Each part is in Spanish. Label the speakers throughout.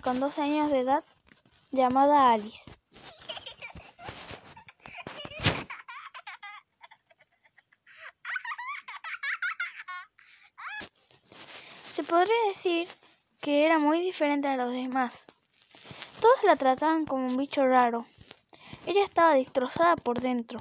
Speaker 1: con 12 años de edad llamada Alice. Se podría decir que era muy diferente a los demás. Todos la trataban como un bicho raro. Ella estaba destrozada por dentro.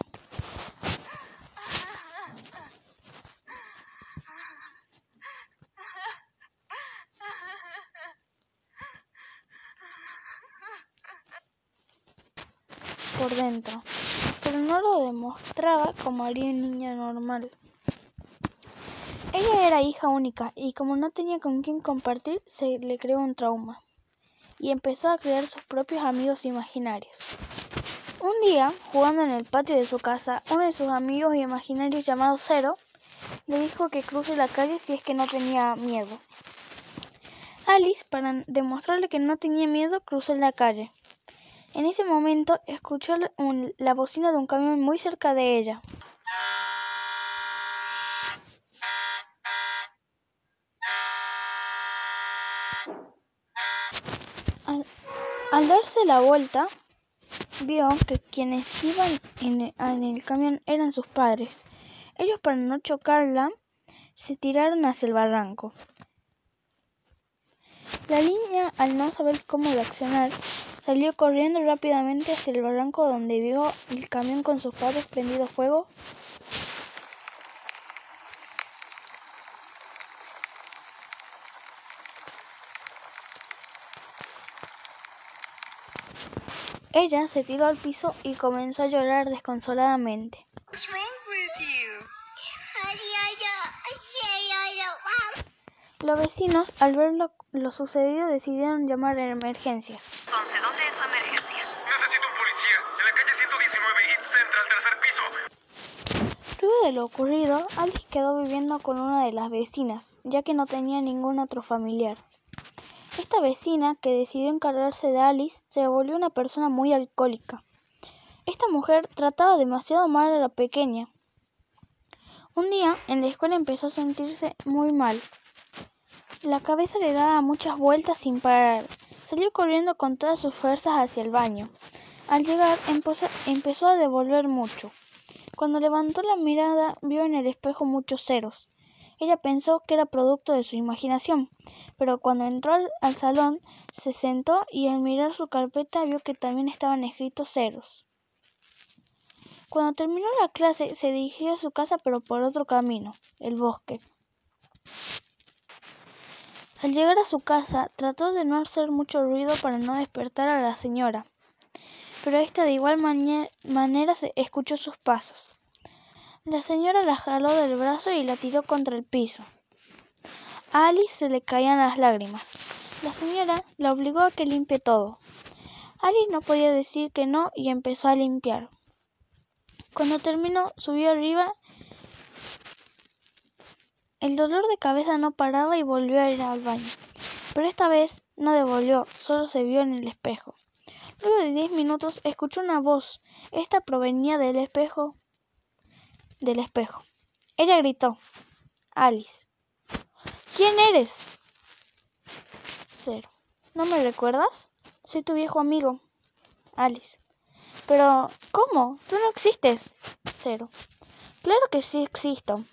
Speaker 1: Por dentro, pero no lo demostraba como haría un niño normal. Ella era hija única y como no tenía con quién compartir, se le creó un trauma y empezó a crear sus propios amigos imaginarios. Un día, jugando en el patio de su casa, uno de sus amigos imaginarios llamado Cero le dijo que cruce la calle si es que no tenía miedo. Alice, para demostrarle que no tenía miedo, cruzó la calle. En ese momento escuchó la bocina de un camión muy cerca de ella. Al, darse la vuelta, vio que quienes iban en el camión eran sus padres. Ellos, para no chocarla, se tiraron hacia el barranco. La niña, al no saber cómo reaccionar, Salió corriendo rápidamente hacia el barranco donde vio el camión con sus padres prendido fuego. Ella se tiró al piso y comenzó a llorar desconsoladamente. Los vecinos, al ver lo, sucedido, decidieron llamar a emergencias. ¿dónde es emergencia? Necesito un policía. En la calle 119 East Central, tercer piso. Luego de lo ocurrido, Alice quedó viviendo con una de las vecinas, ya que no tenía ningún otro familiar. Esta vecina, que decidió encargarse de Alice, se volvió una persona muy alcohólica. Esta mujer trataba demasiado mal a la pequeña. Un día, en la escuela empezó a sentirse muy mal. La cabeza le daba muchas vueltas sin parar. Salió corriendo con todas sus fuerzas hacia el baño. Al llegar empezó a devolver mucho. Cuando levantó la mirada vio en el espejo muchos ceros. Ella pensó que era producto de su imaginación, pero cuando entró al, al, salón se sentó y al mirar su carpeta vio que también estaban escritos ceros. Cuando terminó la clase se dirigió a su casa pero por otro camino, el bosque. Al llegar a su casa, trató de no hacer mucho ruido para no despertar a la señora, pero ésta de igual manera escuchó sus pasos. La señora la jaló del brazo y la tiró contra el piso. A Alice se le caían las lágrimas. La señora la obligó a que limpie todo. Alice no podía decir que no y empezó a limpiar. Cuando terminó, subió arriba el dolor de cabeza no paraba y volvió a ir al baño. Pero esta vez no devolvió, solo se vio en el espejo. Luego de diez minutos escuchó una voz. Esta provenía del espejo. Del espejo. Ella gritó. Alice. ¿Quién eres? Cero. ¿No me recuerdas? Soy tu viejo amigo. Alice. Pero, ¿cómo? Tú no existes. Cero. Claro que sí existo.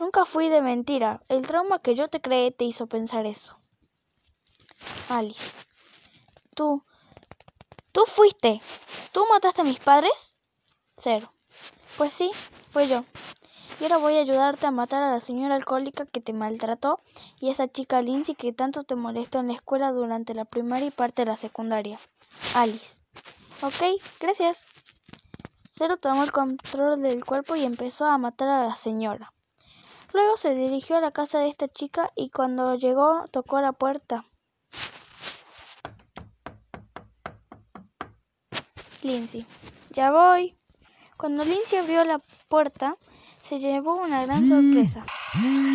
Speaker 1: Nunca fui de mentira. El trauma que yo te creé te hizo pensar eso. Alice. Tú. Tú fuiste. ¿Tú mataste a mis padres? Cero. Pues sí, fue yo. Y ahora voy a ayudarte a matar a la señora alcohólica que te maltrató y a esa chica Lindsay que tanto te molestó en la escuela durante la primaria y parte de la secundaria. Alice. Ok, gracias. Cero tomó el control del cuerpo y empezó a matar a la señora. Luego se dirigió a la casa de esta chica y cuando llegó tocó la puerta. Lindsay. Ya voy. Cuando Lindsay abrió la puerta, se llevó una gran sorpresa.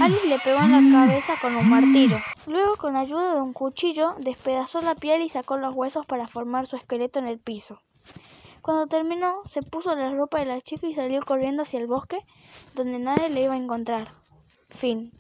Speaker 1: Alice le pegó en la cabeza con un martillo. Luego, con ayuda de un cuchillo, despedazó la piel y sacó los huesos para formar su esqueleto en el piso. Cuando terminó, se puso la ropa de la chica y salió corriendo hacia el bosque, donde nadie le iba a encontrar. Fin.